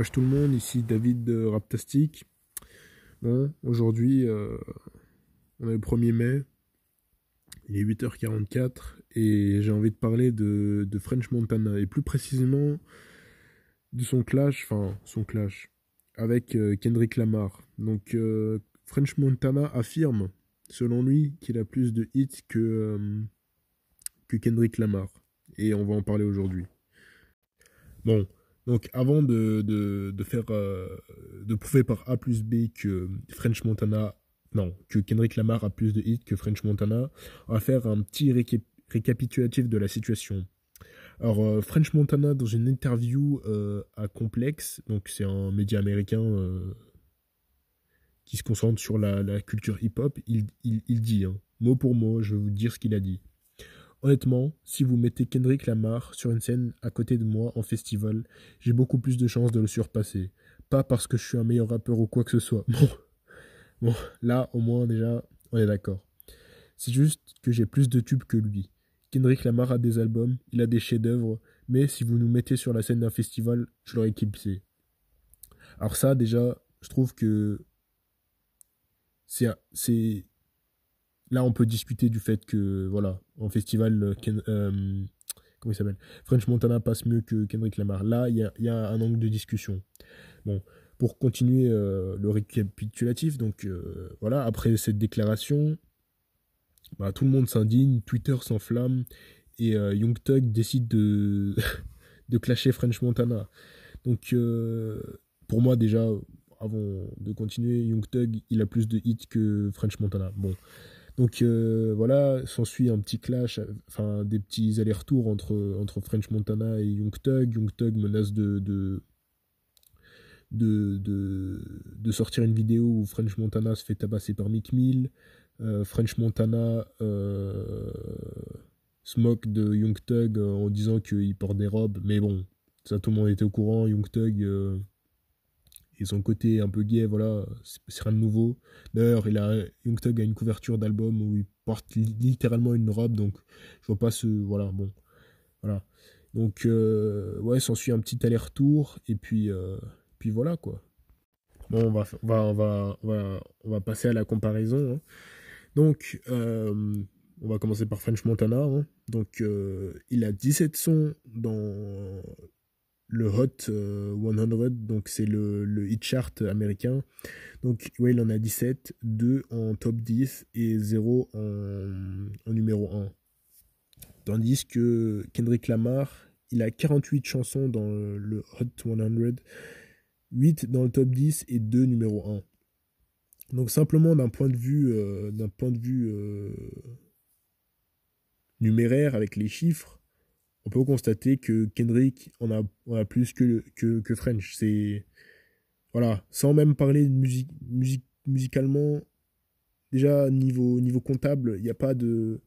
Wesh tout le monde, ici David de Raptastic. Bon, aujourd'hui, euh, on est le 1er mai, il est 8h44 et j'ai envie de parler de, French Montana et plus précisément de son clash, enfin son clash avec euh, Kendrick Lamar. Donc euh, French Montana affirme, selon lui, qu'il a plus de hits que, que Kendrick Lamar et on va en parler aujourd'hui. Bon, donc avant de, de, faire euh, de prouver par A plus B que French Montana non que Kendrick Lamar a plus de hits que French Montana, on va faire un petit récapitulatif de la situation. Alors euh, French Montana dans une interview euh, à Complex, donc c'est un média américain qui se concentre sur la, culture hip-hop, il, il, dit hein, mot pour mot, je vais vous dire ce qu'il a dit. Honnêtement, si vous mettez Kendrick Lamar sur une scène à côté de moi en festival, j'ai beaucoup plus de chances de le surpasser. Pas parce que je suis un meilleur rappeur ou quoi que ce soit. Bon, là au moins déjà, on est d'accord. C'est juste que j'ai plus de tubes que lui. Kendrick Lamar a des albums, il a des chefs-d'œuvre, mais si vous nous mettez sur la scène d'un festival, je l'aurais éclipsé. Alors ça, déjà, je trouve que c'est là, on peut discuter du fait que, voilà, en festival, euh, euh, comment il s'appelle? French Montana passe mieux que Kendrick Lamar. Là, il y a, un angle de discussion. Bon, pour continuer euh, le récapitulatif, donc voilà, après cette déclaration, bah, tout le monde s'indigne, Twitter s'enflamme, et Young Thug décide de, de clasher French Montana. Donc, pour moi, déjà, avant de continuer, Young Thug, il a plus de hits que French Montana. Bon, donc euh, voilà, s'ensuit un petit clash, enfin des petits allers-retours entre, French Montana et Young Thug. Young Thug menace de, sortir une vidéo où French Montana se fait tabasser par Mick Mill. Euh, French Montana euh, se de Young Thug en disant qu'il porte des robes, mais bon, ça tout le monde était au courant. Young Thug et son côté un peu gay, voilà, c'est rien de nouveau. D'ailleurs, il a, Young Thug a une couverture d'album où il porte littéralement une robe, donc je vois pas ce, voilà, bon, voilà. Donc, euh, ouais, s'ensuit un petit aller-retour, et puis, euh, puis voilà, quoi. Bon, on va, on va, on va, on va, on va passer à la comparaison. Hein. Donc, euh, on va commencer par French Montana. Hein. Donc, il a 17 sons dans le Hot 100, euh, donc c'est le, le hit chart américain. Donc il en a 17, 2 en top 10 et 0 en, numéro 1. Tandis que Kendrick Lamar, il a 48 chansons dans le Hot 100, 8 dans le top 10 et 2 numéro 1. Donc simplement d'un point de vue, euh, d'un point de vue euh, numéraire avec les chiffres, on peut constater que Kendrick en a, plus que, French. C'est. Voilà, sans même parler de musique, musique musicalement, déjà niveau, niveau comptable, il n'y a pas de.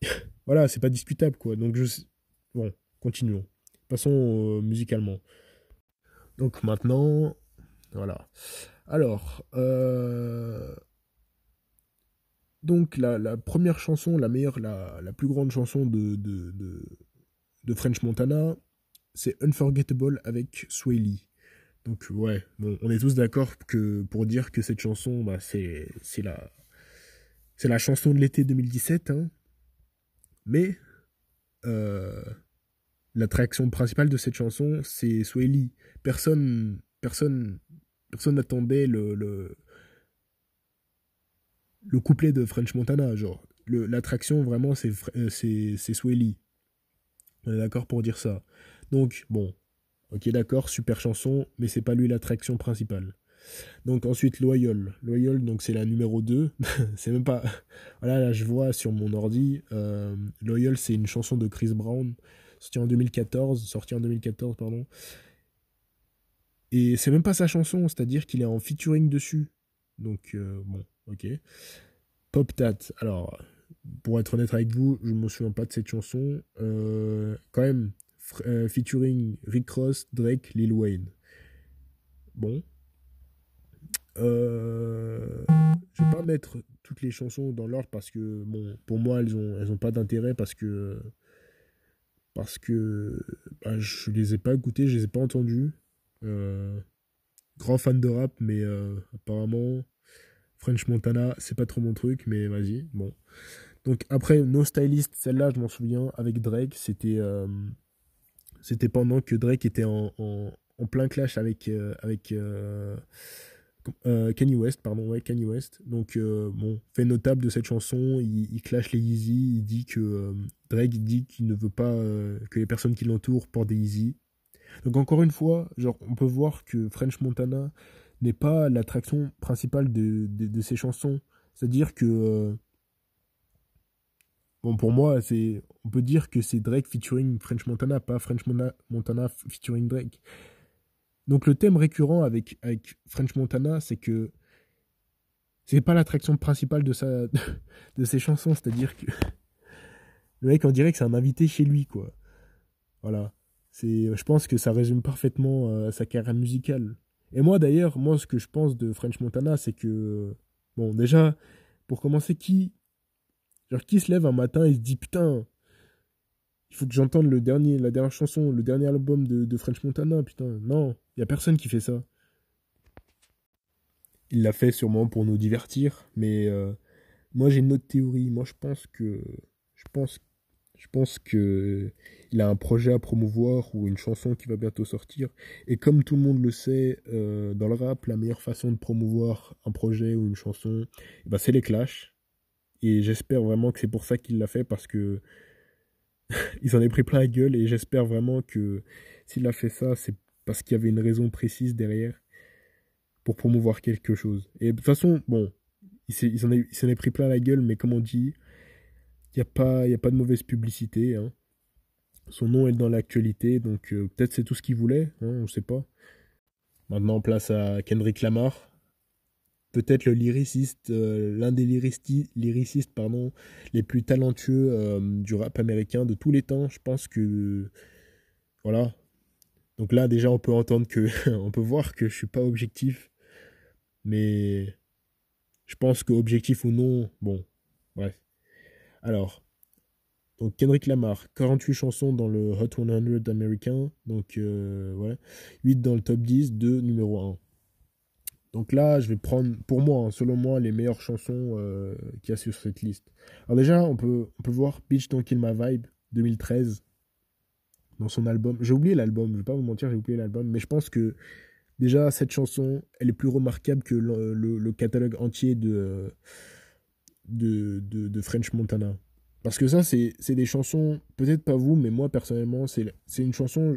voilà, c'est pas discutable quoi. Donc je. Bon, continuons. Passons euh, musicalement. Donc maintenant, voilà. Alors, euh, donc la, première chanson, la meilleure, la, plus grande chanson de, de, French Montana, c'est Unforgettable avec Sway Donc ouais, on est tous d'accord que pour dire que cette chanson, bah, c'est la la chanson de l'été 2017, hein. mais euh, l'attraction principale de cette chanson, c'est Sway Personne, personne, personne n'attendait le, le couplet de French Montana, genre. L'attraction, vraiment, c'est euh, c'est Swelly. On est d'accord pour dire ça. Donc, bon. Ok, d'accord, super chanson, mais c'est pas lui l'attraction principale. Donc ensuite Loyal. Loyal, donc c'est la numéro 2. c'est même pas. Voilà, là je vois sur mon ordi. Euh, Loyal, c'est une chanson de Chris Brown, sortie en 2014. Sortie en 2014, pardon. Et c'est même pas sa chanson, c'est-à-dire qu'il est en featuring dessus. Donc, euh, bon, ok. Pop Tat. Alors, pour être honnête avec vous, je ne me souviens pas de cette chanson. Euh, quand même, euh, featuring Rick Ross, Drake, Lil Wayne. Bon. Euh, je vais pas mettre toutes les chansons dans l'ordre parce que, bon, pour moi, elles ont, elles ont pas d'intérêt parce que. Parce que bah, je les ai pas écoutées, je les ai pas entendues. grand fan de rap, mais apparemment, French Montana, c'est pas trop mon truc, mais vas-y, bon. Donc après, No Stylist, celle-là, je m'en souviens, avec Drake, c'était c'était pendant que Drake était en, en, plein clash avec, avec euh, Kanye West, pardon, ouais, Kanye West. Donc, euh, bon, fait notable de cette chanson, il, clash les Yeezy, il dit que euh, Drake dit qu'il ne veut pas que les personnes qui l'entourent portent des Yeezy. Donc, encore une fois, genre, on peut voir que French Montana n'est pas l'attraction principale de, de, ces chansons. C'est-à-dire que, bon, pour moi, c'est, on peut dire que c'est Drake featuring French Montana, pas French Montana featuring Drake. Donc le thème récurrent avec, avec French Montana, c'est que c'est pas l'attraction principale de, sa, de ses chansons, c'est-à-dire que le mec on dirait que c'est un invité chez lui, quoi. Voilà. C'est, je pense que ça résume parfaitement euh, sa carrière musicale. Et moi d'ailleurs, moi ce que je pense de French Montana, c'est que, bon déjà, pour commencer, qui, genre qui se lève un matin et se dit putain, il faut que j'entende le dernier, la dernière chanson, le dernier album de, French Montana, putain. Non, il y a personne qui fait ça. Il l'a fait sûrement pour nous divertir, mais euh, moi j'ai une autre théorie. Moi je pense que je pense je pense que il a un projet à promouvoir ou une chanson qui va bientôt sortir. Et comme tout le monde le sait, euh, dans le rap, la meilleure façon de promouvoir un projet ou une chanson, eh ben, c'est les clashs. Et j'espère vraiment que c'est pour ça qu'il l'a fait parce que il en est pris plein la gueule et j'espère vraiment que s'il a fait ça, c'est parce qu'il y avait une raison précise derrière pour promouvoir quelque chose. Et de toute façon, bon, il s'en est, pris plein la gueule, mais comme on dit, il n'y a, pas, a pas de mauvaise publicité. Hein. Son nom est dans l'actualité, donc euh, peut-être c'est tout ce qu'il voulait, hein, on ne sait pas. Maintenant, place à Kendrick Lamar peut-être le lyriciste, euh, l'un des lyricistes, pardon, les plus talentueux euh, du rap américain de tous les temps. Je pense que voilà. Donc là déjà on peut entendre que on peut voir que je suis pas objectif, mais je pense que objectif ou non, bon, bref. Alors, donc Kendrick Lamar, 48 chansons dans le Hot 100 américain, donc euh, ouais, 8 dans le top 10, 2 numéro 1. Donc là, je vais prendre, pour moi, hein, selon moi, les meilleures chansons euh, qu'il y a sur cette liste. Alors déjà, on peut, on peut voir Bitch Don't Kill My Vibe, 2013, dans son album. J'ai oublié l'album, je vais pas vous mentir, j'ai oublié l'album, mais je pense que déjà, cette chanson, elle est plus remarquable que le, catalogue entier de, de, de, French Montana. Parce que ça, c'est des chansons, peut-être pas vous, mais moi, personnellement, c'est une chanson,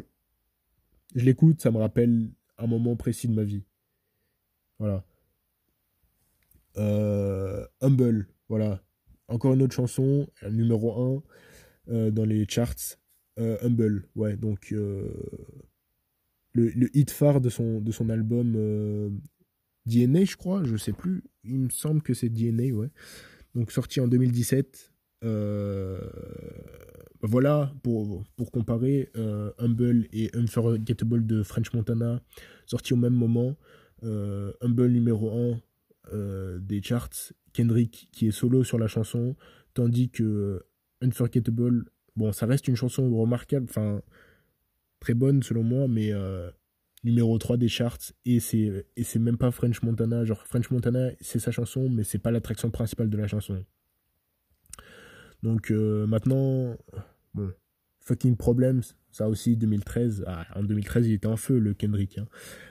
je l'écoute, ça me rappelle un moment précis de ma vie. Voilà. Euh, Humble, voilà. Encore une autre chanson, numéro 1 euh, dans les charts. Euh, Humble, ouais, donc le, le, hit phare de son, de son album DNA, je crois, je sais plus. Il me semble que c'est DNA, ouais. Donc sorti en 2017. Voilà, pour, pour comparer, Humble et Unforgettable de French Montana, sortis au même moment. Euh, Humble numéro 1 euh, des charts, Kendrick qui est solo sur la chanson, tandis que Unforgettable, bon, ça reste une chanson remarquable, enfin, très bonne selon moi, mais euh, numéro 3 des charts, et c'est, et c'est même pas French Montana, genre French Montana, c'est sa chanson, mais c'est pas l'attraction principale de la chanson. Donc maintenant, bon, Fucking Problems, ça aussi 2013. Ah, en 2013, il était en feu le Kendrick. Hein.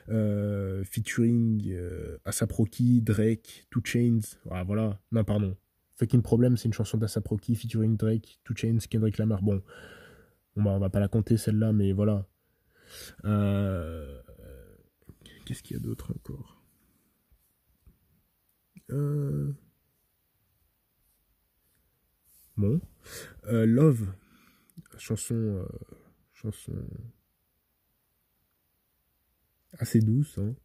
Euh, featuring euh, Asap Rocky, Drake, Two Chains. Ah, voilà. Non, pardon. Fucking Problems, c'est une chanson d'Asap Rocky featuring Drake, Two Chains, Kendrick Lamar. Bon, on va, va pas la compter celle-là, mais voilà. Euh, qu'est-ce qu'il y a d'autre encore? Bon. Love, chanson, euh, chanson assez douce. Hein.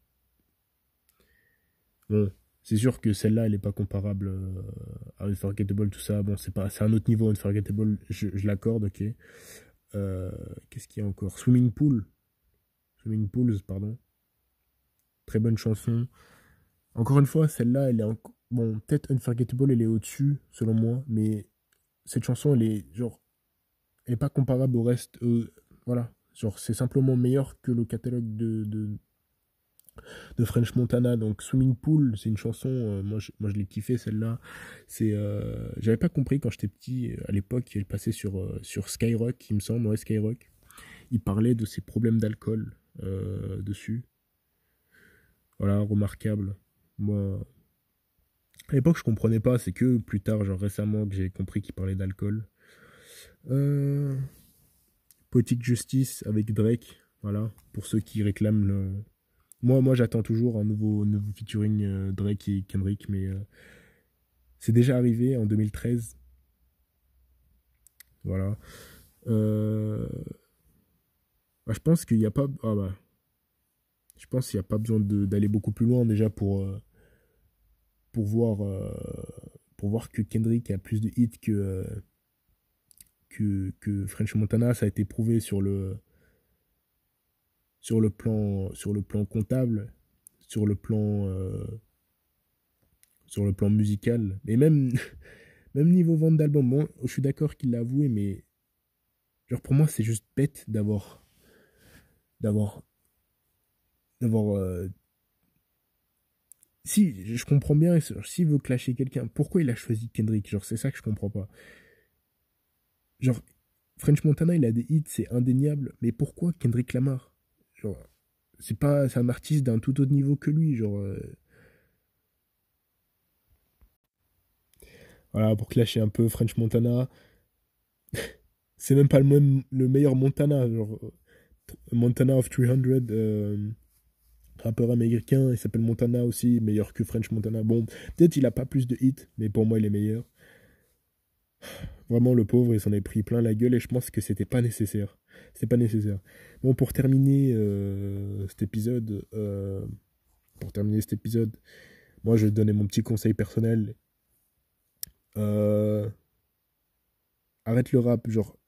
Bon, c'est sûr que celle-là, elle n'est pas comparable euh, à Unforgettable, tout ça. Bon, c'est pas, c'est un autre niveau, Unforgettable, je, je l'accorde, ok. Euh, qu'est-ce qu'il y a encore? Swimming Pool. Swimming Pools, pardon. Très bonne chanson. Encore une fois, celle-là, elle est Bon, peut-être Unforgettable, elle est au-dessus, selon moi, mais cette chanson, elle est genre n'est pas comparable au reste. Euh, voilà. Genre, c'est simplement meilleur que le catalogue de, de French Montana. Donc Swimming Pool, c'est une chanson, euh, moi je, moi je l'ai kiffé celle-là. C'est, euh, j'avais pas compris quand j'étais petit, à l'époque, elle passait sur, sur Skyrock, il me semble, ouais, Skyrock. Il parlait de ses problèmes d'alcool dessus. Voilà, remarquable. Moi, à l'époque, je comprenais pas, c'est que plus tard, genre récemment, que j'ai compris qu'il parlait d'alcool. Euh... Justice avec Drake, voilà, pour ceux qui réclament le, moi, moi j'attends toujours un nouveau, nouveau featuring euh, Drake et Kendrick, mais euh, c'est déjà arrivé en 2013. Voilà. Euh, bah, je pense qu'il n'y a pas. Ah bah. Je pense qu'il n'y a pas besoin d'aller beaucoup plus loin déjà pour, pour, voir, pour voir que Kendrick a plus de hits que, que, que French Montana. Ça a été prouvé sur le, sur le plan, sur le plan comptable, sur le plan, euh, sur le plan musical, mais même, même niveau vente d'albums. Bon, je suis d'accord qu'il l'a avoué, mais genre pour moi c'est juste bête d'avoir, d'avoir. Euh, si je comprends bien, s'il veut clasher quelqu'un, pourquoi il a choisi Kendrick? Genre c'est ça que je comprends pas. Genre French Montana, il a des hits, c'est indéniable, mais pourquoi Kendrick Lamar? Genre, c'est pas, c'est un artiste d'un tout autre niveau que lui, genre. Euh. Voilà, pour clasher un peu French Montana. c'est même pas le, même, le meilleur Montana, genre. Montana of 300, euh, rappeur américain, il s'appelle Montana aussi, meilleur que French Montana. Bon, peut-être il a pas plus de hits, mais pour moi il est meilleur. Vraiment, le pauvre, il s'en est pris plein la gueule et je pense que c'était pas nécessaire. C'est pas nécessaire. Bon, pour terminer euh, cet épisode, euh, pour terminer cet épisode, moi je vais donner mon petit conseil personnel. Euh, arrête le rap, genre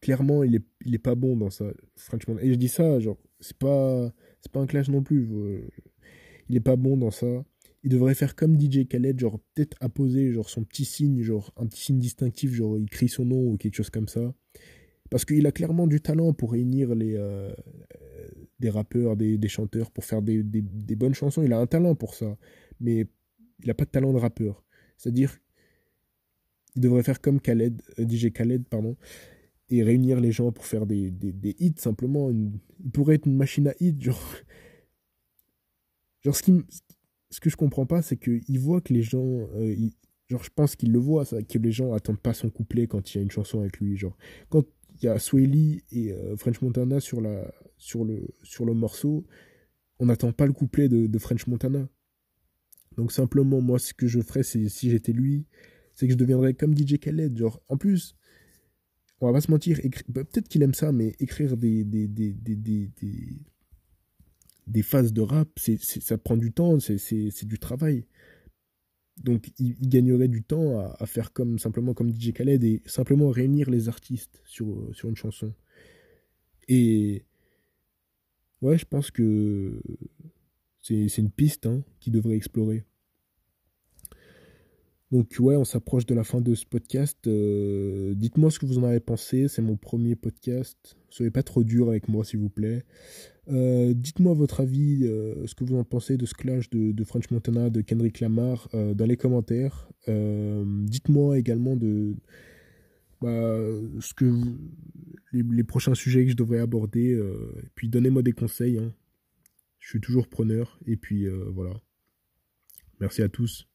clairement il est, il est pas bon dans ça, franchement. Et je dis ça, genre c'est pas c'est pas un clash non plus. Il est pas bon dans ça. Il devrait faire comme DJ Khaled, genre peut-être apposer genre son petit signe, genre un petit signe distinctif, genre il crie son nom ou quelque chose comme ça. Parce qu'il a clairement du talent pour réunir les, euh, des rappeurs, des, des, chanteurs, pour faire des, des, des, bonnes chansons. Il a un talent pour ça. Mais il n'a pas de talent de rappeur. C'est-à-dire, il devrait faire comme Khaled, euh, DJ Khaled, pardon, et réunir les gens pour faire des, des, hits simplement. il pourrait être une machine à hits, genre. Genre, ce, qui, ce que je comprends pas, c'est qu'il voit que les gens. Euh, genre, je pense qu'il le voit, ça, que les gens attendent pas son couplet quand il y a une chanson avec lui. Genre, quand il y a Swelly et euh, French Montana sur, la, sur, le, sur le morceau. On n'attend pas le couplet de, French Montana. Donc simplement, moi, ce que je ferais, c'est si j'étais lui, c'est que je deviendrais comme DJ Khaled. Genre, en plus, on va pas se mentir, bah, peut-être qu'il aime ça, mais écrire des, des, des, des, des phases de rap, c'est, ça prend du temps, c'est, du travail. Donc il, gagnerait du temps à, faire comme simplement comme DJ Khaled et simplement réunir les artistes sur, sur une chanson. Et ouais, je pense que c'est une piste hein, qui devrait explorer. Donc ouais, on s'approche de la fin de ce podcast. Euh, dites-moi ce que vous en avez pensé. C'est mon premier podcast. Soyez pas trop dur avec moi, s'il vous plaît. Euh, dites-moi votre avis, euh, ce que vous en pensez de ce clash de, French Montana, de Kendrick Lamar, dans les commentaires. dites-moi également de bah, ce que les, prochains sujets que je devrais aborder. et puis donnez-moi des conseils. Hein. Je suis toujours preneur. Et puis voilà. Merci à tous.